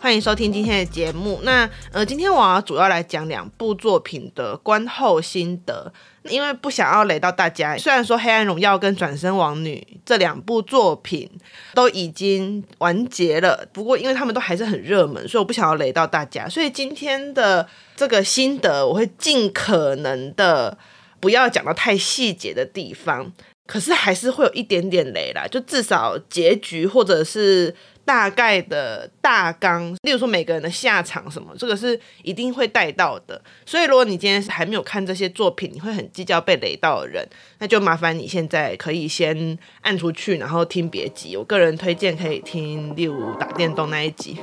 欢迎收听今天的节目。那呃，今天我要主要来讲两部作品的观后心得，因为不想要雷到大家。虽然说《黑暗荣耀》跟《转生王女》这两部作品都已经完结了，不过因为他们都还是很热门，所以我不想要雷到大家。所以今天的这个心得，我会尽可能的不要讲到太细节的地方。可是还是会有一点点雷啦，就至少结局或者是大概的大纲，例如说每个人的下场什么，这个是一定会带到的。所以如果你今天是还没有看这些作品，你会很计较被雷到的人，那就麻烦你现在可以先按出去，然后听别集。我个人推荐可以听，例如打电动那一集。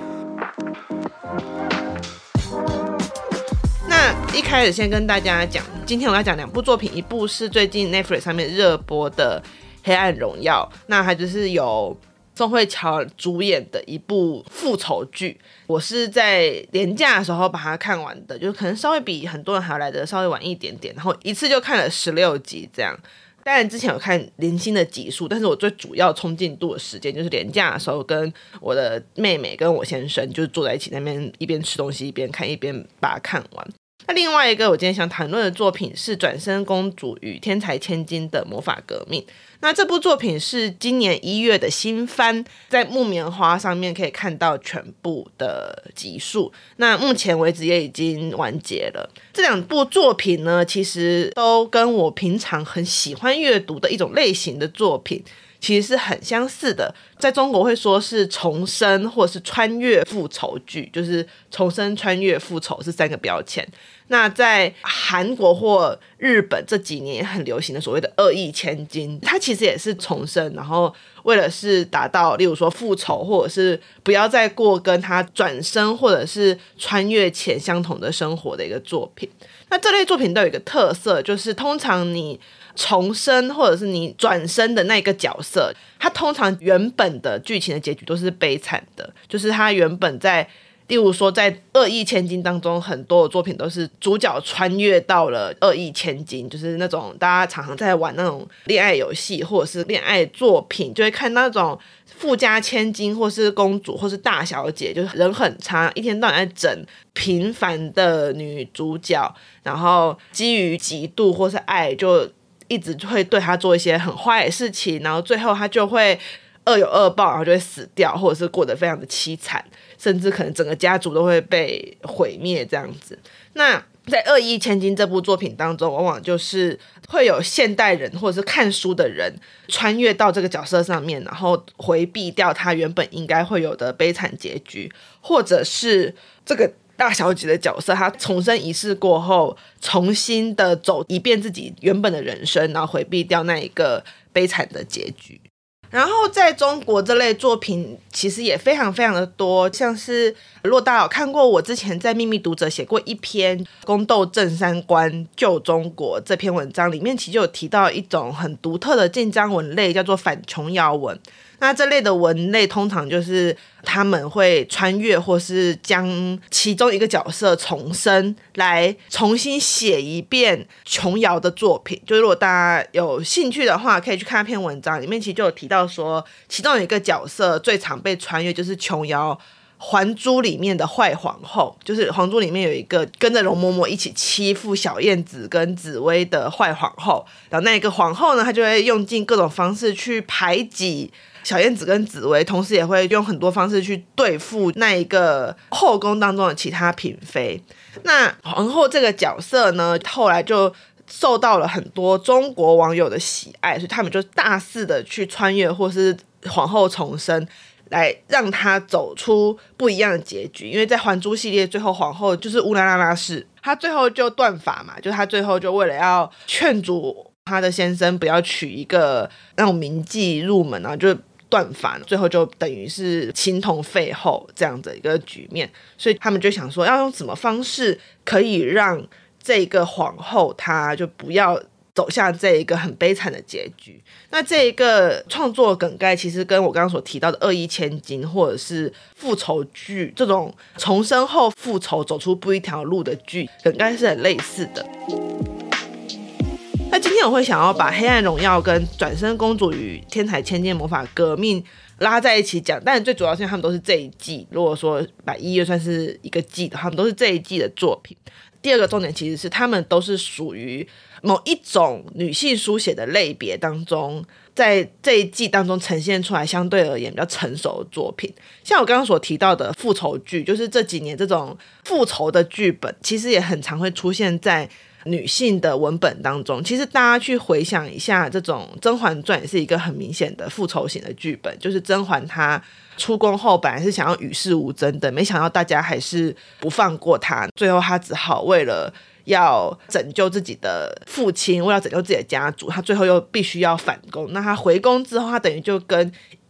那一开始先跟大家讲，今天我要讲两部作品，一部是最近 Netflix 上面热播的《黑暗荣耀》，那它就是有宋慧乔主演的一部复仇剧。我是在年假的时候把它看完的，就是可能稍微比很多人还要来的稍微晚一点点，然后一次就看了十六集这样。当然之前有看零星的集数，但是我最主要冲进度的时间就是年假的时候，跟我的妹妹跟我先生就是坐在一起那边一边吃东西一边看，一边把它看完。那另外一个我今天想谈论的作品是《转生公主与天才千金的魔法革命》。那这部作品是今年一月的新番，在木棉花上面可以看到全部的集数。那目前为止也已经完结了。这两部作品呢，其实都跟我平常很喜欢阅读的一种类型的作品。其实是很相似的，在中国会说是重生或是穿越复仇剧，就是重生、穿越、复仇是三个标签。那在韩国或日本这几年很流行的所谓的恶意千金，它其实也是重生，然后为了是达到，例如说复仇，或者是不要再过跟他转身或者是穿越前相同的生活的一个作品。那这类作品都有一个特色，就是通常你。重生或者是你转身的那个角色，他通常原本的剧情的结局都是悲惨的，就是他原本在，例如说在《恶意千金》当中，很多的作品都是主角穿越到了恶意千金，就是那种大家常常在玩那种恋爱游戏或者是恋爱作品，就会看那种富家千金或是公主或是大小姐，就是人很差，一天到晚在整平凡的女主角，然后基于嫉妒或是爱就。一直会对她做一些很坏的事情，然后最后她就会恶有恶报，然后就会死掉，或者是过得非常的凄惨，甚至可能整个家族都会被毁灭这样子。那在《恶意千金》这部作品当中，往往就是会有现代人或者是看书的人穿越到这个角色上面，然后回避掉他原本应该会有的悲惨结局，或者是这个。大小姐的角色，她重生一世过后，重新的走一遍自己原本的人生，然后回避掉那一个悲惨的结局。然后在中国这类作品其实也非常非常的多，像是洛大有看过我之前在秘密读者写过一篇《宫斗正三观救中国》这篇文章里面，其实就有提到一种很独特的晋江文类，叫做反琼瑶文。那这类的文类通常就是他们会穿越，或是将其中一个角色重生，来重新写一遍琼瑶的作品。就是如果大家有兴趣的话，可以去看那篇文章，里面其实就有提到说，其中有一个角色最常被穿越，就是琼瑶《还珠》里面的坏皇后，就是《还珠》里面有一个跟着容嬷嬷一起欺负小燕子跟紫薇的坏皇后，然后那个皇后呢，她就会用尽各种方式去排挤。小燕子跟紫薇，同时也会用很多方式去对付那一个后宫当中的其他嫔妃。那皇后这个角色呢，后来就受到了很多中国网友的喜爱，所以他们就大肆的去穿越或是皇后重生，来让她走出不一样的结局。因为在《还珠》系列最后，皇后就是乌拉拉拉氏，她最后就断发嘛，就她最后就为了要劝阻她的先生不要娶一个那种名妓入门啊，就。断发，最后就等于是情同废后这样的一个局面。所以他们就想说，要用什么方式可以让这个皇后她就不要走向这一个很悲惨的结局。那这一个创作梗概其实跟我刚刚所提到的《恶意千金》或者是复仇剧这种重生后复仇走出不一条路的剧梗概是很类似的。那今天我会想要把《黑暗荣耀》跟《转身公主与天才千金魔法革命》拉在一起讲，但最主要是因为他们都是这一季。如果说把一月算是一个季的，他们都是这一季的作品。第二个重点其实是他们都是属于某一种女性书写的类别当中，在这一季当中呈现出来相对而言比较成熟的作品。像我刚刚所提到的复仇剧，就是这几年这种复仇的剧本，其实也很常会出现在女性的文本当中。其实大家去回想一下，这种《甄嬛传》也是一个很明显的复仇型的剧本，就是甄嬛她。出宫后本来是想要与世无争的，没想到大家还是不放过他，最后他只好为了要拯救自己的父亲，为了拯救自己的家族，他最后又必须要反攻。那他回宫之后，他等于就跟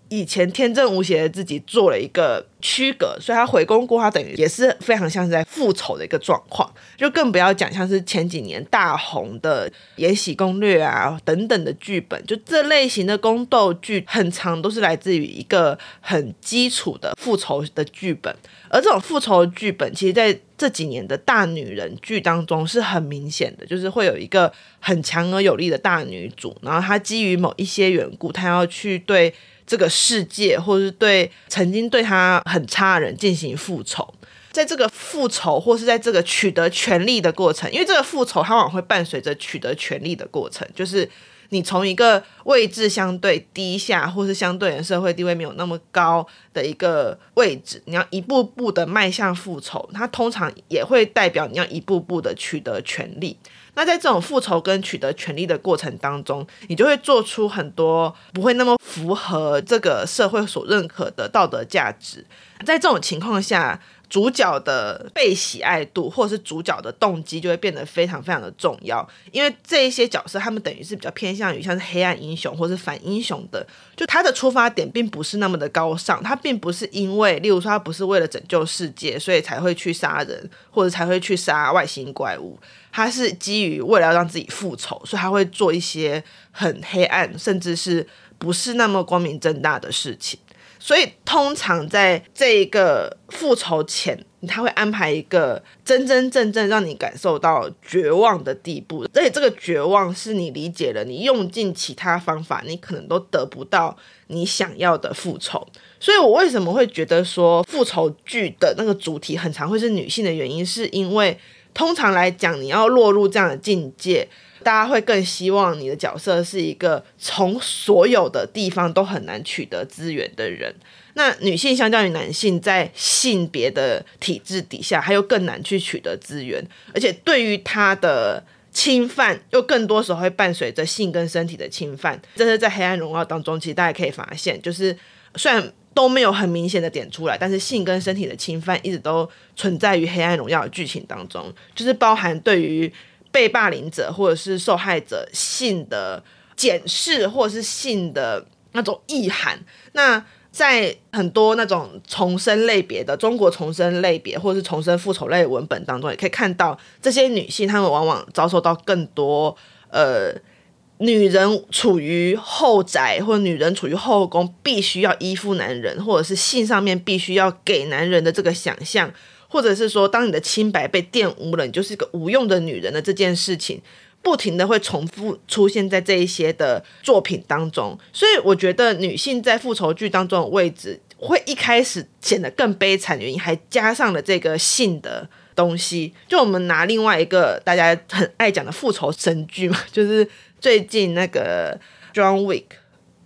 以前天真无邪的自己做了一个区隔，所以他回宫过，他等于也是非常像是在复仇的一个状况，就更不要讲像是前几年大红的《延禧攻略》啊等等的剧本，就这类型的宫斗剧，很长都是来自于一个很基础的复仇的剧本，而这种复仇的剧本，其实在这几年的大女人剧当中是很明显的，就是会有一个很强而有力的大女主，然后她基于某一些缘故，她要去对。这个世界，或是对曾经对他很差的人进行复仇，在这个复仇或是在这个取得权力的过程，因为这个复仇它往往会伴随着取得权力的过程，就是你从一个位置相对低下，或是相对的社会地位没有那么高的一个位置，你要一步步的迈向复仇，它通常也会代表你要一步步的取得权力。那在这种复仇跟取得权力的过程当中，你就会做出很多不会那么符合这个社会所认可的道德价值。在这种情况下，主角的被喜爱度或者是主角的动机就会变得非常非常的重要。因为这一些角色，他们等于是比较偏向于像是黑暗英雄或是反英雄的，就他的出发点并不是那么的高尚，他并不是因为，例如说他不是为了拯救世界，所以才会去杀人或者才会去杀外星怪物。他是基于为了要让自己复仇，所以他会做一些很黑暗，甚至是不是那么光明正大的事情。所以通常在这一个复仇前，他会安排一个真真正正让你感受到绝望的地步。而且这个绝望是你理解了，你用尽其他方法，你可能都得不到你想要的复仇。所以我为什么会觉得说复仇剧的那个主题很常会是女性的原因，是因为。通常来讲，你要落入这样的境界，大家会更希望你的角色是一个从所有的地方都很难取得资源的人。那女性相较于男性，在性别的体制底下，还有更难去取得资源，而且对于他的侵犯，又更多时候会伴随着性跟身体的侵犯。这是在《黑暗荣耀》当中，其实大家可以发现，就是虽然。都没有很明显的点出来，但是性跟身体的侵犯一直都存在于《黑暗荣耀》的剧情当中，就是包含对于被霸凌者或者是受害者性的检视，或者是性的那种意涵。那在很多那种重生类别的中国重生类别，或者是重生复仇类文本当中，也可以看到这些女性，她们往往遭受到更多呃。女人处于后宅，或者女人处于后宫，必须要依附男人，或者是性上面必须要给男人的这个想象，或者是说，当你的清白被玷污了，你就是一个无用的女人的这件事情，不停的会重复出现在这一些的作品当中。所以，我觉得女性在复仇剧当中的位置，会一开始显得更悲惨原因，还加上了这个性的东西。就我们拿另外一个大家很爱讲的复仇神剧嘛，就是。最近那个 John Wick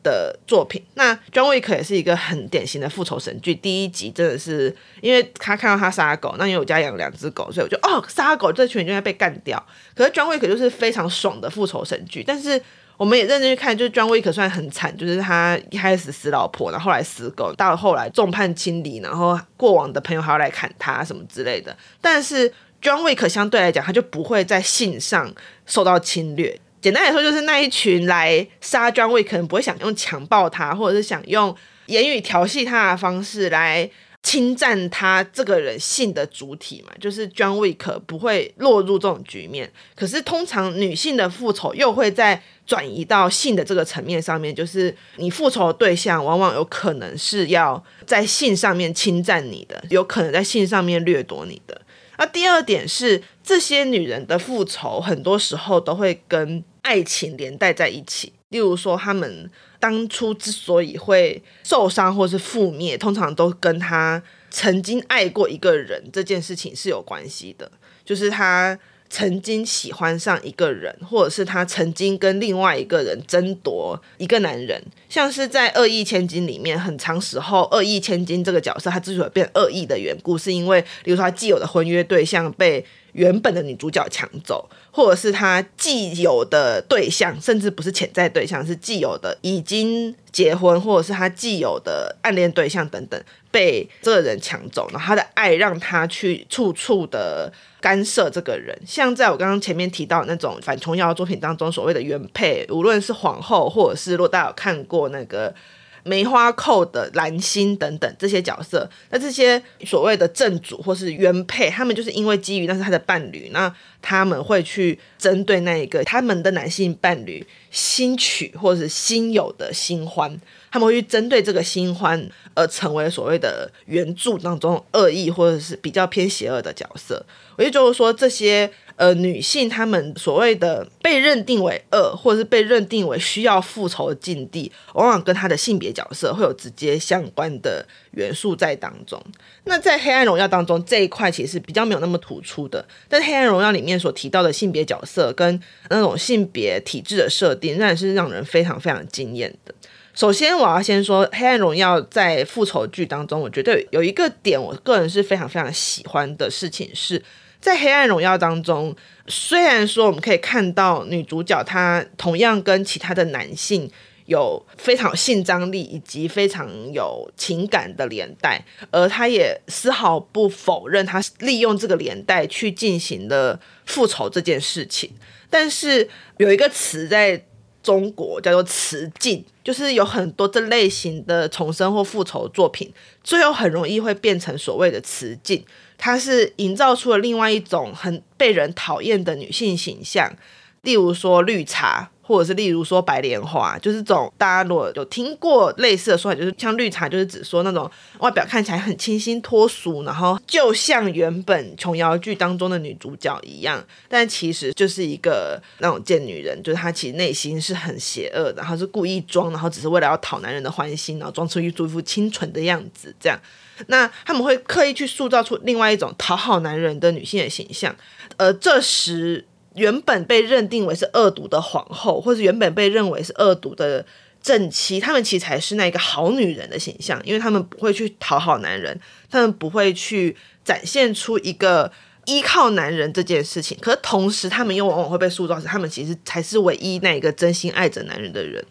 的作品，那 John Wick 也是一个很典型的复仇神剧。第一集真的是，因为他看到他杀狗，那因为我家养两只狗，所以我就哦杀狗，这群人就应该被干掉。可是 John Wick 就是非常爽的复仇神剧。但是我们也认真去看，就是 John Wick 算很惨，就是他一开始死老婆，然后后来死狗，到后来众叛亲离，然后过往的朋友还要来砍他什么之类的。但是 John Wick 相对来讲，他就不会在性上受到侵略。简单来说，就是那一群来杀 John Wick 可能不会想用强暴他，或者是想用言语调戏他的方式来侵占他这个人性的主体嘛，就是 John Wick 不会落入这种局面。可是通常女性的复仇又会在转移到性的这个层面上面，就是你复仇的对象往往有可能是要在性上面侵占你的，有可能在性上面掠夺你的。那第二点是，这些女人的复仇很多时候都会跟爱情连带在一起。例如说，她们当初之所以会受伤或是覆灭，通常都跟她曾经爱过一个人这件事情是有关系的，就是她。曾经喜欢上一个人，或者是他曾经跟另外一个人争夺一个男人，像是在《恶意千金》里面，很长时候，恶意千金这个角色他之所以变恶意的缘故，是因为，比如说他既有的婚约对象被原本的女主角抢走，或者是他既有的对象，甚至不是潜在对象，是既有的已经结婚，或者是他既有的暗恋对象等等，被这个人抢走，然后他的爱让他去处处的。干涉这个人，像在我刚刚前面提到那种反琼瑶作品当中所谓的原配，无论是皇后，或者是如果大家有看过那个梅花扣的蓝心等等这些角色，那这些所谓的正主或是原配，他们就是因为基于那是他的伴侣，那他们会去针对那一个他们的男性伴侣新娶或者是新有的新欢。他们会去针对这个新欢而成为所谓的原著当中恶意或者是比较偏邪恶的角色。我也就是说，这些呃女性，她们所谓的被认定为恶，或者是被认定为需要复仇的境地，往往跟她的性别角色会有直接相关的元素在当中。那在《黑暗荣耀》当中，这一块其实比较没有那么突出的。但《黑暗荣耀》里面所提到的性别角色跟那种性别体制的设定，仍然是让人非常非常惊艳的。首先，我要先说《黑暗荣耀》在复仇剧当中，我觉得有一个点，我个人是非常非常喜欢的事情是，在《黑暗荣耀》当中，虽然说我们可以看到女主角她同样跟其他的男性有非常有性张力以及非常有情感的连带，而她也丝毫不否认她利用这个连带去进行了复仇这件事情，但是有一个词在。中国叫做雌竞，就是有很多这类型的重生或复仇作品，最后很容易会变成所谓的雌竞，它是营造出了另外一种很被人讨厌的女性形象，例如说绿茶。或者是例如说白莲花，就是这种大家如果有听过类似的说法，就是像绿茶，就是指说那种外表看起来很清新脱俗，然后就像原本琼瑶剧当中的女主角一样，但其实就是一个那种贱女人，就是她其实内心是很邪恶的，然后是故意装，然后只是为了要讨男人的欢心，然后装出一副清纯的样子，这样。那他们会刻意去塑造出另外一种讨好男人的女性的形象，而这时。原本被认定为是恶毒的皇后，或者原本被认为是恶毒的正妻，他们其实才是那个好女人的形象，因为他们不会去讨好男人，他们不会去展现出一个依靠男人这件事情。可是同时，他们又往往会被塑造成他们其实才是唯一那一个真心爱着男人的人。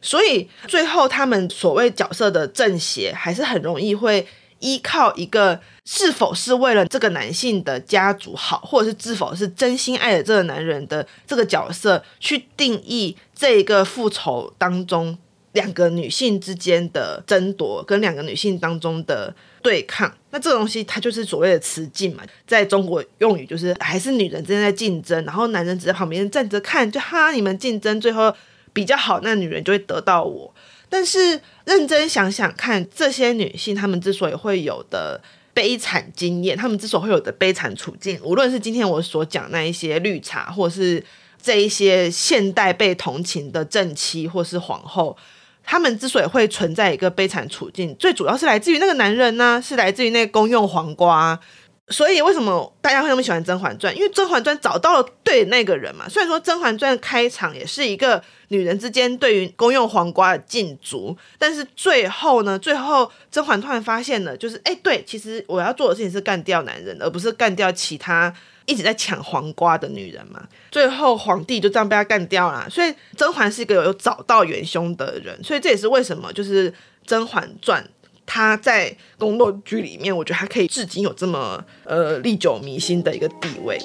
所以最后，他们所谓角色的正邪，还是很容易会依靠一个。是否是为了这个男性的家族好，或者是是否是真心爱着这个男人的这个角色，去定义这一个复仇当中两个女性之间的争夺，跟两个女性当中的对抗？那这个东西它就是所谓的雌竞嘛，在中国用语就是还是女人之间在竞争，然后男人只在旁边站着看，就哈你们竞争，最后比较好，那女人就会得到我。但是认真想想看，这些女性她们之所以会有的。悲惨经验，她们之所以会有的悲惨处境，无论是今天我所讲那一些绿茶，或是这一些现代被同情的正妻或是皇后，她们之所以会存在一个悲惨处境，最主要是来自于那个男人呢，是来自于那个公用黄瓜。所以为什么大家会那么喜欢《甄嬛传》？因为《甄嬛传》找到了对那个人嘛。虽然说《甄嬛传》开场也是一个女人之间对于公用黄瓜的竞逐，但是最后呢，最后甄嬛突然发现了，就是哎，对，其实我要做的事情是干掉男人，而不是干掉其他一直在抢黄瓜的女人嘛。最后皇帝就这样被他干掉了。所以甄嬛是一个有找到元凶的人，所以这也是为什么就是《甄嬛传》。他在宫斗剧里面，我觉得他可以至今有这么呃历久弥新的一个地位。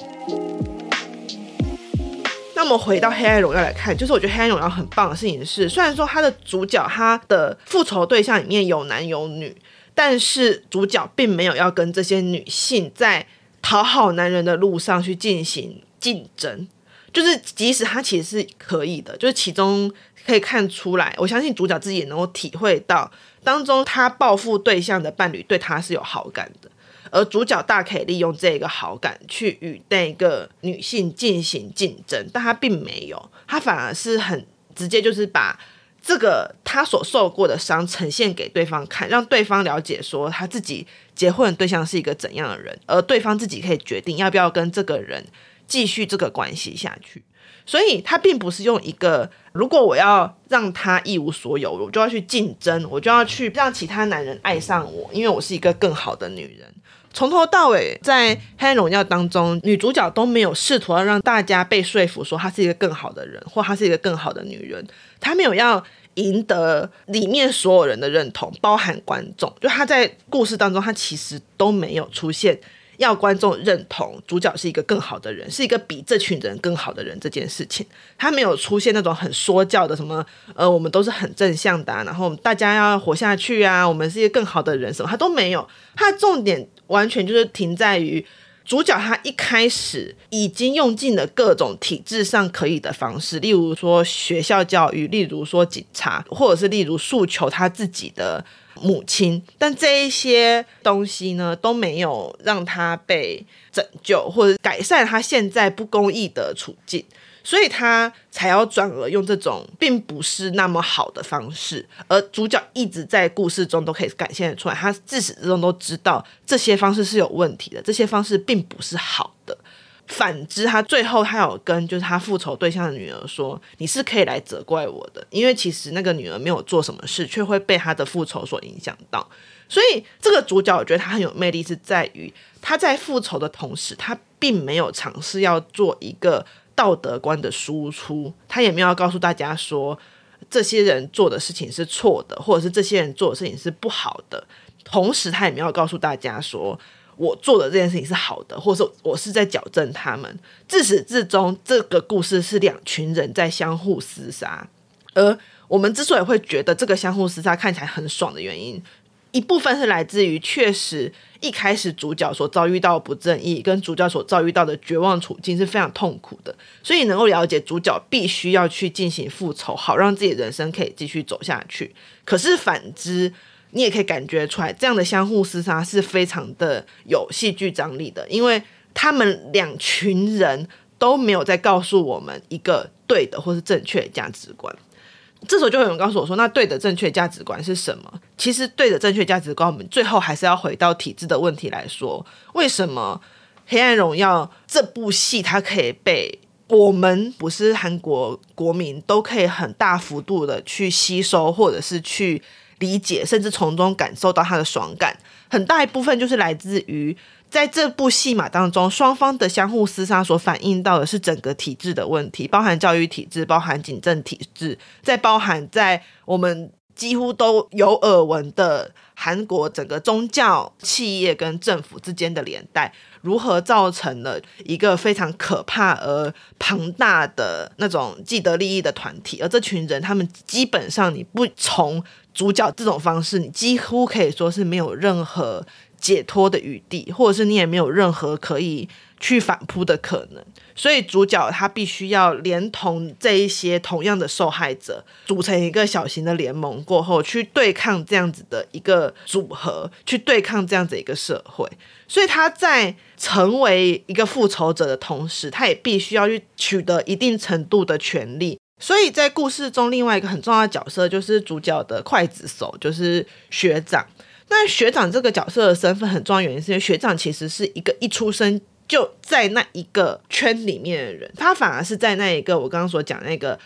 那那我们回到《黑暗荣耀》来看，就是我觉得《黑暗荣耀》很棒的事情是，虽然说他的主角他的复仇对象里面有男有女，但是主角并没有要跟这些女性在讨好男人的路上去进行竞争，就是即使他其实是可以的，就是其中可以看出来，我相信主角自己也能够体会到，当中他报复对象的伴侣对他是有好感的。而主角大可以利用这个好感去与那个女性进行竞争，但他并没有，他反而是很直接，就是把这个他所受过的伤呈现给对方看，让对方了解说他自己结婚的对象是一个怎样的人，而对方自己可以决定要不要跟这个人继续这个关系下去。所以他并不是用一个，如果我要让他一无所有，我就要去竞争，我就要去让其他男人爱上我，因为我是一个更好的女人。从头到尾，在《黑暗荣耀》当中，女主角都没有试图要让大家被说服，说她是一个更好的人，或她是一个更好的女人。她没有要赢得里面所有人的认同，包含观众。就她在故事当中，她其实都没有出现要观众认同主角是一个更好的人，是一个比这群人更好的人这件事情。他没有出现那种很说教的什么，呃，我们都是很正向的，然后大家要活下去啊，我们是一个更好的人什么，他都没有。他的重点。完全就是停在于主角，他一开始已经用尽了各种体制上可以的方式，例如说学校教育，例如说警察，或者是例如诉求他自己的母亲，但这一些东西呢，都没有让他被拯救或者改善他现在不公义的处境。所以他才要转而用这种并不是那么好的方式，而主角一直在故事中都可以展现出来，他自始至终都知道这些方式是有问题的，这些方式并不是好。反之，他最后他有跟就是他复仇对象的女儿说：“你是可以来责怪我的，因为其实那个女儿没有做什么事，却会被他的复仇所影响到。”所以这个主角我觉得他很有魅力，是在于他在复仇的同时，他并没有尝试要做一个。道德观的输出，他也没有要告诉大家说这些人做的事情是错的，或者是这些人做的事情是不好的。同时，他也没有告诉大家说我做的这件事情是好的，或者是我是在矫正他们。自始至终，这个故事是两群人在相互厮杀。而我们之所以会觉得这个相互厮杀看起来很爽的原因，一部分是来自于确实。一开始主角所遭遇到不正义，跟主角所遭遇到的绝望处境是非常痛苦的，所以能够了解主角必须要去进行复仇，好让自己人生可以继续走下去。可是反之，你也可以感觉出来，这样的相互厮杀是非常的有戏剧张力的，因为他们两群人都没有在告诉我们一个对的或是正确的价值观。这时候就有人告诉我说：“那对的正确价值观是什么？”其实，对的正确价值观，我们最后还是要回到体制的问题来说。为什么《黑暗荣耀》这部戏它可以被我们不是韩国国民都可以很大幅度的去吸收，或者是去理解，甚至从中感受到他的爽感？很大一部分就是来自于。在这部戏码当中，双方的相互厮杀所反映到的是整个体制的问题，包含教育体制，包含警政体制，再包含在我们几乎都有耳闻的韩国整个宗教、企业跟政府之间的连带，如何造成了一个非常可怕而庞大的那种既得利益的团体，而这群人他们基本上你不从主角这种方式，你几乎可以说是没有任何。解脱的余地，或者是你也没有任何可以去反扑的可能，所以主角他必须要连同这一些同样的受害者，组成一个小型的联盟，过后去对抗这样子的一个组合，去对抗这样子一个社会。所以他在成为一个复仇者的同时，他也必须要去取得一定程度的权利。所以在故事中，另外一个很重要的角色就是主角的刽子手，就是学长。那学长这个角色的身份很重要，原因是因为学长其实是一个一出生就在那一个圈里面的人，他反而是在那一个我刚刚所讲那个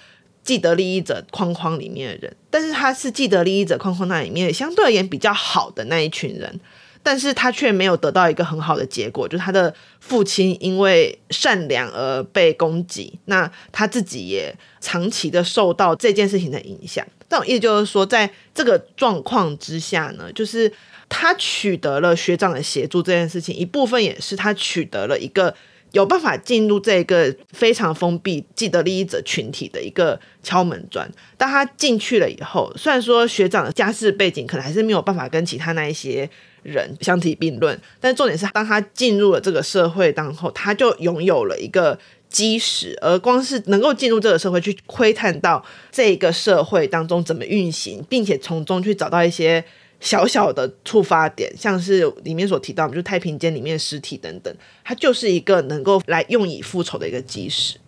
既得利益者框框里面的人，但是他是既得利益者框框那里面相对而言比较好的那一群人。但是他却没有得到一个很好的结果，就是他的父亲因为善良而被攻击，那他自己也长期的受到这件事情的影响。这种意思就是说，在这个状况之下呢，就是他取得了学长的协助这件事情，一部分也是他取得了一个有办法进入这个非常封闭既得利益者群体的一个敲门砖。当他进去了以后，虽然说学长的家世背景可能还是没有办法跟其他那一些人相提并论，但重点是当他进入了这个社会当后，他就拥有了一个基石，而光是能够进入这个社会，去窥探到这个社会当中怎么运行，并且从中去找到一些。小小的触发点，像是里面所提到，就太平间里面尸体等等，它就是一个能够来用以复仇的一个基石。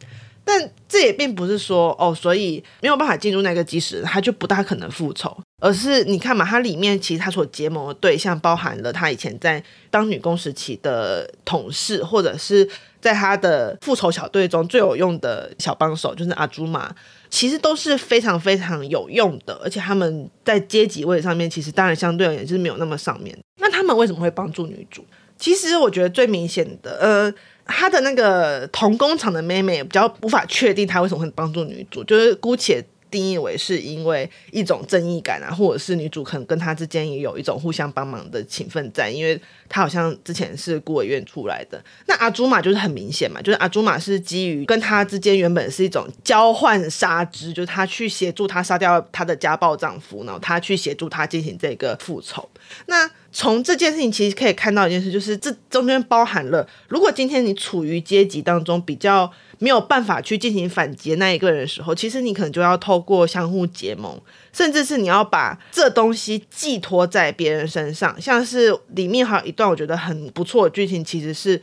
但这也并不是说哦，所以没有办法进入那个基石，他就不大可能复仇。而是你看嘛，它里面其实他所结盟的对象，包含了他以前在当女工时期的同事，或者是在他的复仇小队中最有用的小帮手，就是阿朱玛。其实都是非常非常有用的，而且他们在阶级位上面，其实当然相对而言就是没有那么上面。那他们为什么会帮助女主？其实我觉得最明显的，呃，他的那个同工厂的妹妹比较无法确定他为什么会帮助女主，就是姑且。定义为是因为一种正义感啊，或者是女主可能跟她之间也有一种互相帮忙的情分在，因为她好像之前是孤儿院出来的。那阿朱玛就是很明显嘛，就是阿朱玛是基于跟她之间原本是一种交换杀之，就是她去协助她杀掉她的家暴丈夫，然后她去协助他进行这个复仇。那从这件事情其实可以看到一件事，就是这中间包含了，如果今天你处于阶级当中比较。没有办法去进行反击那一个人的时候，其实你可能就要透过相互结盟，甚至是你要把这东西寄托在别人身上。像是里面还有一段我觉得很不错的剧情，其实是，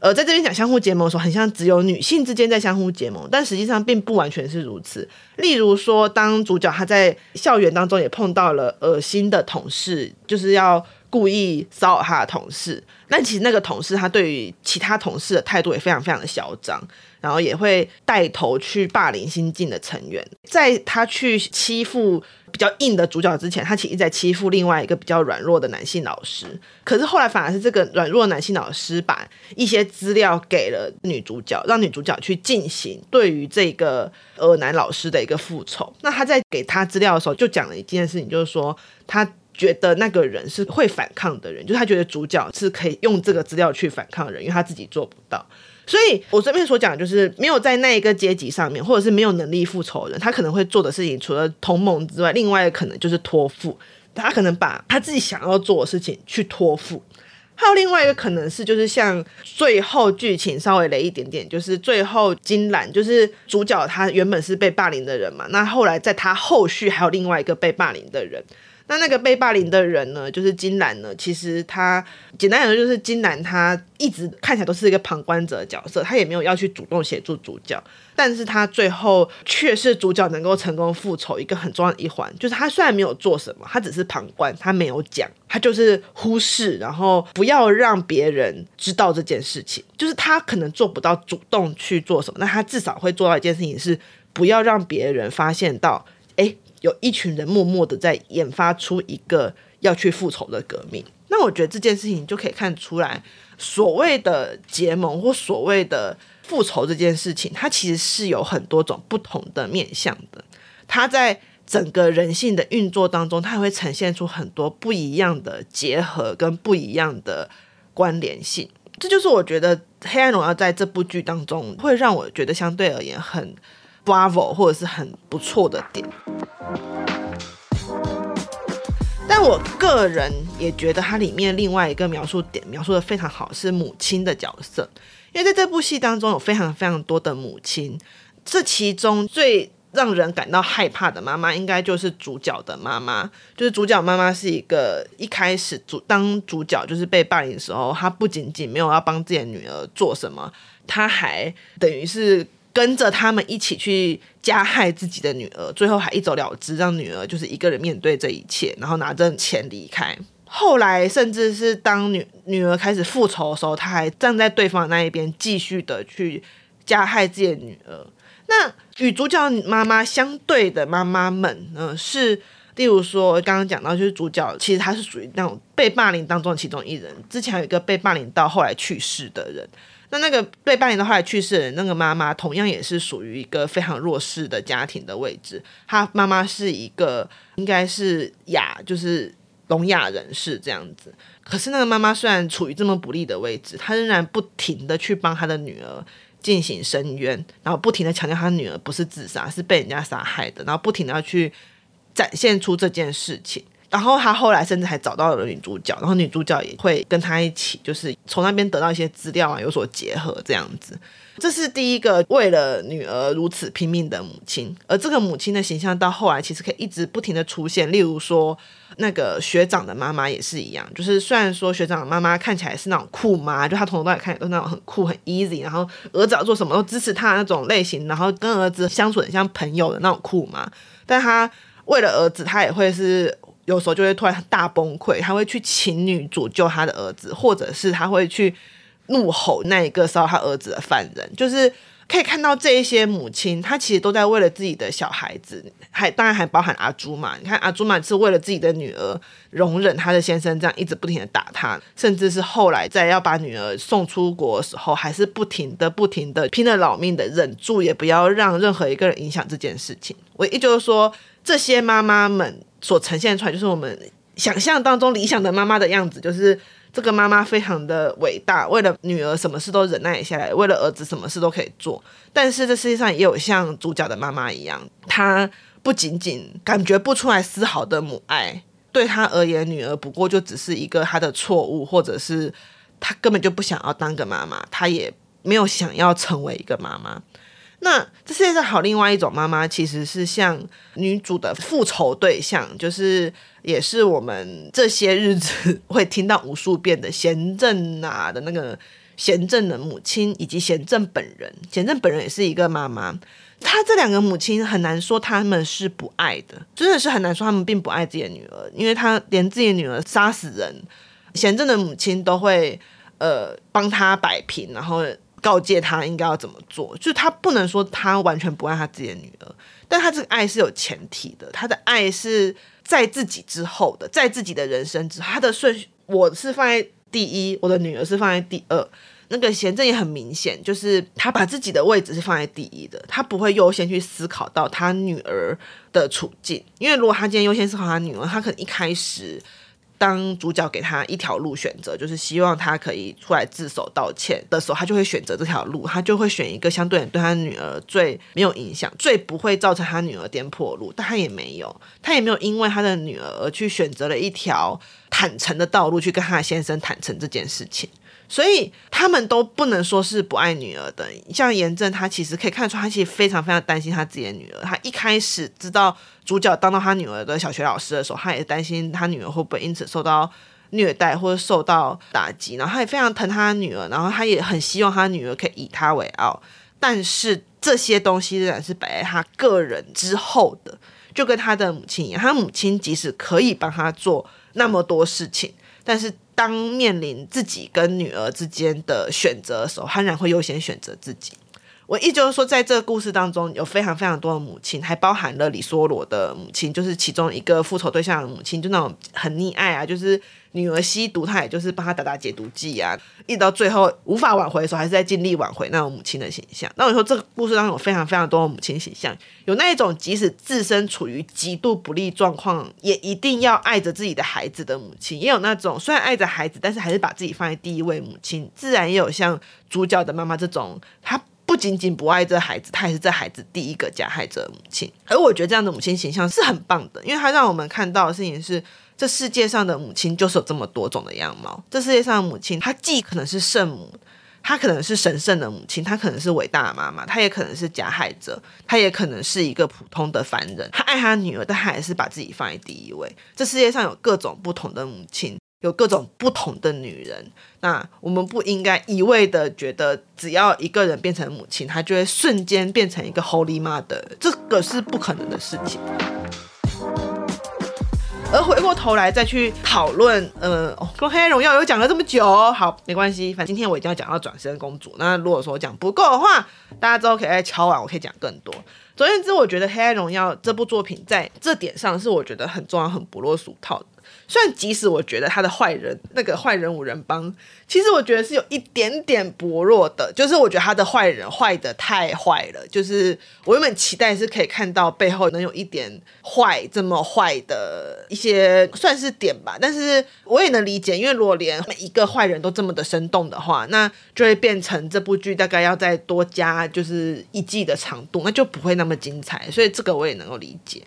呃，在这边讲相互结盟的时候，很像只有女性之间在相互结盟，但实际上并不完全是如此。例如说，当主角他在校园当中也碰到了恶心的同事，就是要故意骚扰他的同事，但其实那个同事他对于其他同事的态度也非常非常的嚣张。然后也会带头去霸凌新进的成员，在他去欺负比较硬的主角之前，他其实在欺负另外一个比较软弱的男性老师。可是后来反而是这个软弱男性老师把一些资料给了女主角，让女主角去进行对于这个呃男老师的一个复仇。那他在给他资料的时候，就讲了一件事情，就是说他觉得那个人是会反抗的人，就是他觉得主角是可以用这个资料去反抗的人，因为他自己做不到。所以，我这边所讲就是没有在那一个阶级上面，或者是没有能力复仇的人，他可能会做的事情，除了同盟之外，另外可能就是托付。他可能把他自己想要做的事情去托付。还有另外一个可能是，就是像最后剧情稍微雷一点点，就是最后金兰就是主角，他原本是被霸凌的人嘛，那后来在他后续还有另外一个被霸凌的人。那那个被霸凌的人呢，就是金兰呢。其实他简单来说，就是金兰他一直看起来都是一个旁观者的角色，他也没有要去主动协助主角，但是他最后却是主角能够成功复仇一个很重要的一环，就是他虽然没有做什么，他只是旁观，他没有讲，他就是忽视，然后不要让别人知道这件事情，就是他可能做不到主动去做什么，那他至少会做到一件事情是不要让别人发现到，哎。有一群人默默的在研发出一个要去复仇的革命，那我觉得这件事情就可以看出来，所谓的结盟或所谓的复仇这件事情，它其实是有很多种不同的面向的。它在整个人性的运作当中，它会呈现出很多不一样的结合跟不一样的关联性。这就是我觉得《黑暗荣耀》在这部剧当中会让我觉得相对而言很 Bravo 或者是很不错的点。但我个人也觉得它里面另外一个描述点描述的非常好，是母亲的角色。因为在这部戏当中有非常非常多的母亲，这其中最让人感到害怕的妈妈，应该就是主角的妈妈。就是主角妈妈是一个一开始主当主角就是被霸凌的时候，她不仅仅没有要帮自己的女儿做什么，她还等于是。跟着他们一起去加害自己的女儿，最后还一走了之，让女儿就是一个人面对这一切，然后拿着钱离开。后来甚至是当女女儿开始复仇的时候，他还站在对方那一边，继续的去加害自己的女儿。那与主角妈妈相对的妈妈们呢，是例如说刚刚讲到，就是主角其实他是属于那种被霸凌当中的其中一人，之前有一个被霸凌到后来去世的人。那那个被霸凌到后来去世的，那个妈妈同样也是属于一个非常弱势的家庭的位置。她妈妈是一个应该是哑，就是聋哑人士这样子。可是那个妈妈虽然处于这么不利的位置，她仍然不停的去帮她的女儿进行申冤，然后不停的强调她女儿不是自杀，是被人家杀害的，然后不停的要去展现出这件事情。然后他后来甚至还找到了女主角，然后女主角也会跟他一起，就是从那边得到一些资料啊，有所结合这样子。这是第一个为了女儿如此拼命的母亲，而这个母亲的形象到后来其实可以一直不停的出现。例如说，那个学长的妈妈也是一样，就是虽然说学长的妈妈看起来是那种酷妈，就她从头到尾看起来都那种很酷很 easy，然后儿子要做什么都支持他那种类型，然后跟儿子相处很像朋友的那种酷妈，但她为了儿子，她也会是。有时候就会突然大崩溃，他会去请女主救他的儿子，或者是他会去怒吼那一个烧他儿子的犯人。就是可以看到这一些母亲，她其实都在为了自己的小孩子，还当然还包含阿朱嘛。你看阿朱嘛是为了自己的女儿，容忍他的先生这样一直不停的打他，甚至是后来在要把女儿送出国的时候，还是不停的不停的拼了老命的忍住，也不要让任何一个人影响这件事情。唯一就是说，这些妈妈们。所呈现出来就是我们想象当中理想的妈妈的样子，就是这个妈妈非常的伟大，为了女儿什么事都忍耐下来，为了儿子什么事都可以做。但是这世界上也有像主角的妈妈一样，她不仅仅感觉不出来丝毫的母爱，对她而言，女儿不过就只是一个她的错误，或者是她根本就不想要当个妈妈，她也没有想要成为一个妈妈。那这世界上好，另外一种妈妈其实是像女主的复仇对象，就是也是我们这些日子会听到无数遍的贤正啊的那个贤正的母亲，以及贤正本人。贤正本人也是一个妈妈，她这两个母亲很难说他们是不爱的，真的是很难说他们并不爱自己的女儿，因为她连自己的女儿杀死人，贤正的母亲都会呃帮她摆平，然后。告诫他应该要怎么做，就是他不能说他完全不爱他自己的女儿，但他这个爱是有前提的，他的爱是在自己之后的，在自己的人生之后，他的顺序我是放在第一，我的女儿是放在第二。那个贤正也很明显，就是他把自己的位置是放在第一的，他不会优先去思考到他女儿的处境，因为如果他今天优先思考他女儿，他可能一开始。当主角给他一条路选择，就是希望他可以出来自首道歉的时候，他就会选择这条路，他就会选一个相对对他女儿最没有影响、最不会造成他女儿颠簸路。但他也没有，他也没有因为他的女儿而去选择了一条坦诚的道路，去跟他先生坦诚这件事情。所以他们都不能说是不爱女儿的。像严正，他其实可以看得出，他其实非常非常担心他自己的女儿。他一开始知道主角当到他女儿的小学老师的时候，他也担心他女儿会不会因此受到虐待或者受到打击。然后他也非常疼他的女儿，然后他也很希望他女儿可以以他为傲。但是这些东西仍然是摆在他个人之后的，就跟他的母亲一样。他母亲即使可以帮他做那么多事情，但是。当面临自己跟女儿之间的选择的时候，他仍然会优先选择自己。我意就是说，在这个故事当中，有非常非常多的母亲，还包含了李梭罗的母亲，就是其中一个复仇对象的母亲，就那种很溺爱啊，就是。女儿吸毒，她也就是帮她打打解毒剂啊，一直到最后无法挽回的时候，还是在尽力挽回那种母亲的形象。那我说这个故事当中有非常非常多的母亲形象，有那一种即使自身处于极度不利状况，也一定要爱着自己的孩子的母亲，也有那种虽然爱着孩子，但是还是把自己放在第一位母亲。自然也有像主角的妈妈这种，她不仅仅不爱这孩子，她也是这孩子第一个加害者的母亲。而我觉得这样的母亲形象是很棒的，因为她让我们看到的事情是。这世界上的母亲就是有这么多种的样貌。这世界上的母亲，她既可能是圣母，她可能是神圣的母亲，她可能是伟大的妈妈，她也可能是加害者，她也可能是一个普通的凡人。她爱她女儿，但她还是把自己放在第一位。这世界上有各种不同的母亲，有各种不同的女人。那我们不应该一味的觉得，只要一个人变成母亲，她就会瞬间变成一个 Holy Mother，这个是不可能的事情。而回过头来再去讨论，呃，哦，跟黑暗荣耀有讲了这么久，好，没关系，反正今天我一定要讲到转生公主。那如果说讲不够的话，大家之后可以再敲完，我可以讲更多。总而言之，我觉得黑暗荣耀这部作品在这点上是我觉得很重要、很不落俗套的。虽然即使我觉得他的坏人那个坏人五人帮，其实我觉得是有一点点薄弱的，就是我觉得他的坏人坏得太坏了，就是我原本期待是可以看到背后能有一点坏这么坏的一些算是点吧，但是我也能理解，因为如果连每一个坏人都这么的生动的话，那就会变成这部剧大概要再多加就是一季的长度，那就不会那么精彩，所以这个我也能够理解。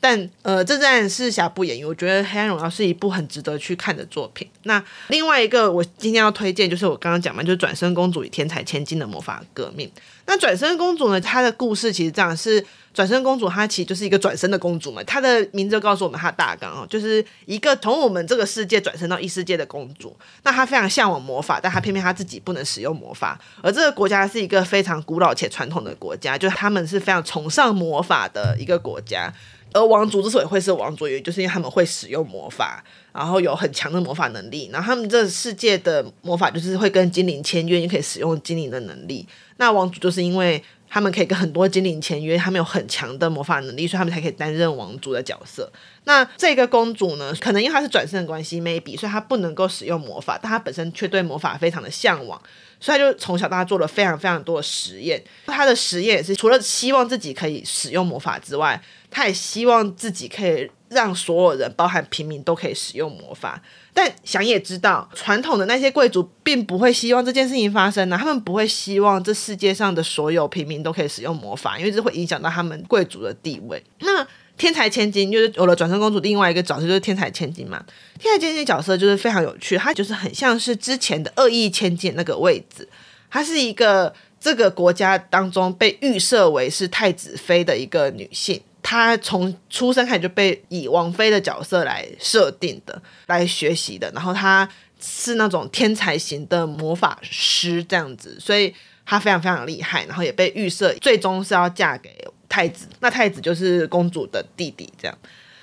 但呃，这当然是瑕不掩瑜。我觉得《黑暗荣耀》是一部很值得去看的作品。那另外一个，我今天要推荐就是我刚刚讲嘛，就是《转生公主与天才千金的魔法革命》。那《转生公主》呢，她的故事其实这样：是转生公主，她其实就是一个转生的公主嘛。她的名字告诉我们她的大纲哦，就是一个从我们这个世界转生到异世界的公主。那她非常向往魔法，但她偏偏她自己不能使用魔法。而这个国家是一个非常古老且传统的国家，就是他们是非常崇尚魔法的一个国家。而王族之所以会是王族，也就是因为他们会使用魔法，然后有很强的魔法能力。然后他们这世界的魔法就是会跟精灵签约，你可以使用精灵的能力。那王族就是因为他们可以跟很多精灵签约，他们有很强的魔法能力，所以他们才可以担任王族的角色。那这个公主呢，可能因为她是转生的关系，maybe，所以她不能够使用魔法，但她本身却对魔法非常的向往。所以他就从小到大做了非常非常多的实验。他的实验也是除了希望自己可以使用魔法之外，他也希望自己可以让所有人，包含平民，都可以使用魔法。但想也知道，传统的那些贵族并不会希望这件事情发生呢、啊。他们不会希望这世界上的所有平民都可以使用魔法，因为这会影响到他们贵族的地位。那天才千金就是有了转生公主，另外一个角色就是天才千金嘛。天才千金角色就是非常有趣，她就是很像是之前的恶意千金那个位置。她是一个这个国家当中被预设为是太子妃的一个女性，她从出生开始就被以王妃的角色来设定的，来学习的。然后她是那种天才型的魔法师这样子，所以她非常非常厉害，然后也被预设最终是要嫁给。太子，那太子就是公主的弟弟。这样，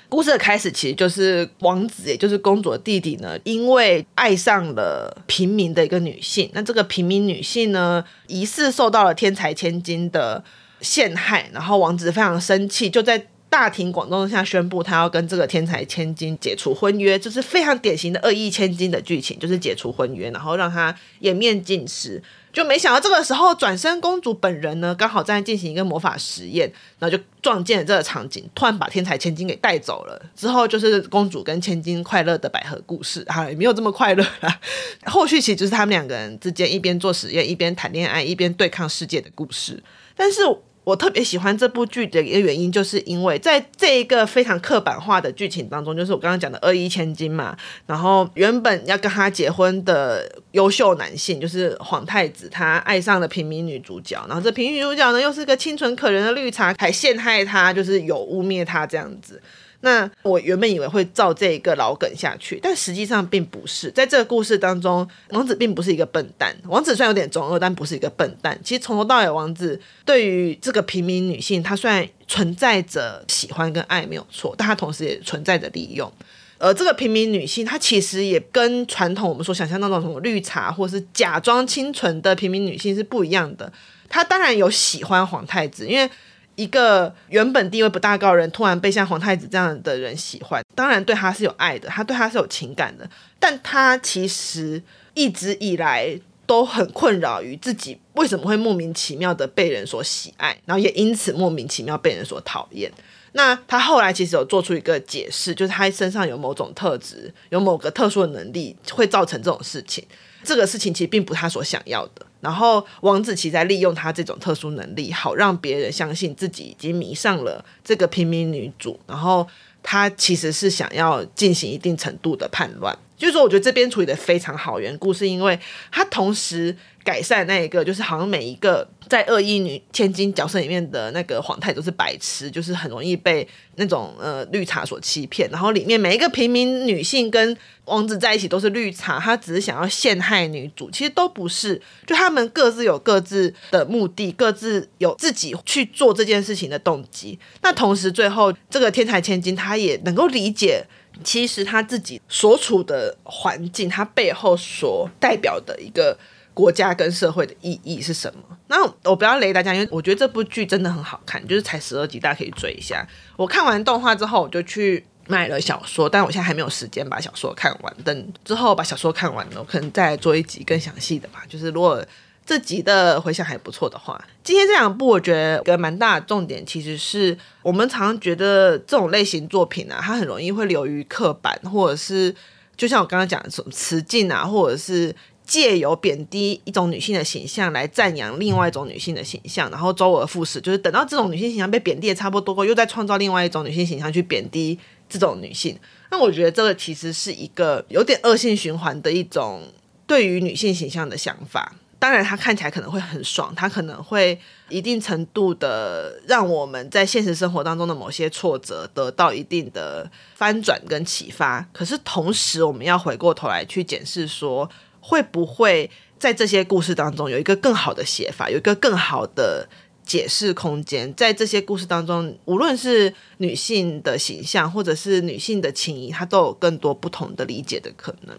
故事的开始其实就是王子，也就是公主的弟弟呢，因为爱上了平民的一个女性。那这个平民女性呢，疑似受到了天才千金的陷害，然后王子非常生气，就在大庭广众下宣布他要跟这个天才千金解除婚约，就是非常典型的恶意千金的剧情，就是解除婚约，然后让他颜面尽失。就没想到这个时候，转身公主本人呢，刚好在进行一个魔法实验，然后就撞见了这个场景，突然把天才千金给带走了。之后就是公主跟千金快乐的百合故事，哈，也没有这么快乐啦。后续其实就是他们两个人之间一边做实验，一边谈恋爱，一边对抗世界的故事。但是。我特别喜欢这部剧的一个原因，就是因为在这一个非常刻板化的剧情当中，就是我刚刚讲的恶意千金嘛，然后原本要跟他结婚的优秀男性，就是皇太子，他爱上了平民女主角，然后这平民女主角呢，又是个清纯可人的绿茶，还陷害他，就是有污蔑他这样子。那我原本以为会照这一个老梗下去，但实际上并不是。在这个故事当中，王子并不是一个笨蛋。王子虽然有点中二，但不是一个笨蛋。其实从头到尾，王子对于这个平民女性，他虽然存在着喜欢跟爱没有错，但他同时也存在着利用。而这个平民女性，她其实也跟传统我们所想象那种什么绿茶或是假装清纯的平民女性是不一样的。她当然有喜欢皇太子，因为。一个原本地位不大高的人，突然被像皇太子这样的人喜欢，当然对他是有爱的，他对他是有情感的，但他其实一直以来都很困扰于自己为什么会莫名其妙的被人所喜爱，然后也因此莫名其妙被人所讨厌。那他后来其实有做出一个解释，就是他身上有某种特质，有某个特殊的能力，会造成这种事情。这个事情其实并不是他所想要的。然后王子奇在利用他这种特殊能力，好让别人相信自己已经迷上了这个平民女主。然后他其实是想要进行一定程度的叛乱。就是说，我觉得这边处理的非常好，缘故是因为他同时改善那一个，就是好像每一个在恶意女千金角色里面的那个皇太都是白痴，就是很容易被那种呃绿茶所欺骗。然后里面每一个平民女性跟王子在一起都是绿茶，他只是想要陷害女主，其实都不是。就他们各自有各自的目的，各自有自己去做这件事情的动机。那同时最后这个天才千金，他也能够理解。其实他自己所处的环境，他背后所代表的一个国家跟社会的意义是什么？那我不要雷大家，因为我觉得这部剧真的很好看，就是才十二集，大家可以追一下。我看完动画之后，我就去买了小说，但我现在还没有时间把小说看完。等之后把小说看完了，我可能再做一集更详细的吧。就是如果这集的回响还不错的话，今天这两部我觉得一个蛮大的重点，其实是我们常常觉得这种类型作品啊，它很容易会流于刻板，或者是就像我刚刚讲的什么雌竞啊，或者是。借由贬低一种女性的形象来赞扬另外一种女性的形象，然后周而复始，就是等到这种女性形象被贬低的差不多，又再创造另外一种女性形象去贬低这种女性。那我觉得这个其实是一个有点恶性循环的一种对于女性形象的想法。当然，它看起来可能会很爽，它可能会一定程度的让我们在现实生活当中的某些挫折得到一定的翻转跟启发。可是同时，我们要回过头来去检视说。会不会在这些故事当中有一个更好的写法，有一个更好的解释空间？在这些故事当中，无论是女性的形象，或者是女性的情谊，它都有更多不同的理解的可能。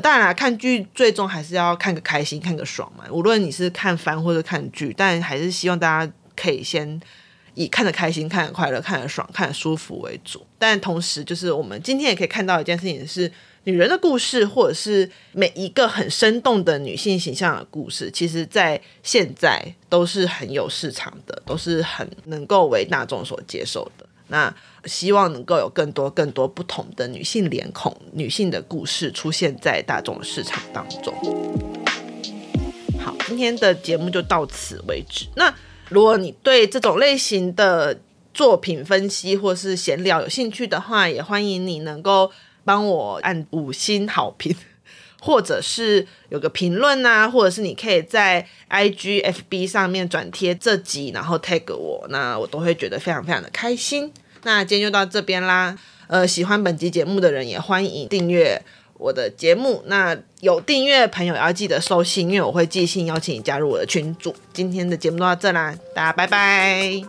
当然啦，看剧最终还是要看个开心，看个爽嘛。无论你是看番或者看剧，但还是希望大家可以先以看得开心、看得快乐、看得爽、看得舒服为主。但同时，就是我们今天也可以看到一件事情是。女人的故事，或者是每一个很生动的女性形象的故事，其实，在现在都是很有市场的，都是很能够为大众所接受的。那希望能够有更多、更多不同的女性脸孔、女性的故事出现在大众的市场当中。好，今天的节目就到此为止。那如果你对这种类型的作品分析或是闲聊有兴趣的话，也欢迎你能够。帮我按五星好评，或者是有个评论啊，或者是你可以在 IG、FB 上面转贴这集，然后 tag 我，那我都会觉得非常非常的开心。那今天就到这边啦，呃，喜欢本集节目的人也欢迎订阅我的节目。那有订阅的朋友也要记得收信，因为我会寄信邀请你加入我的群组。今天的节目就到这啦，大家拜拜。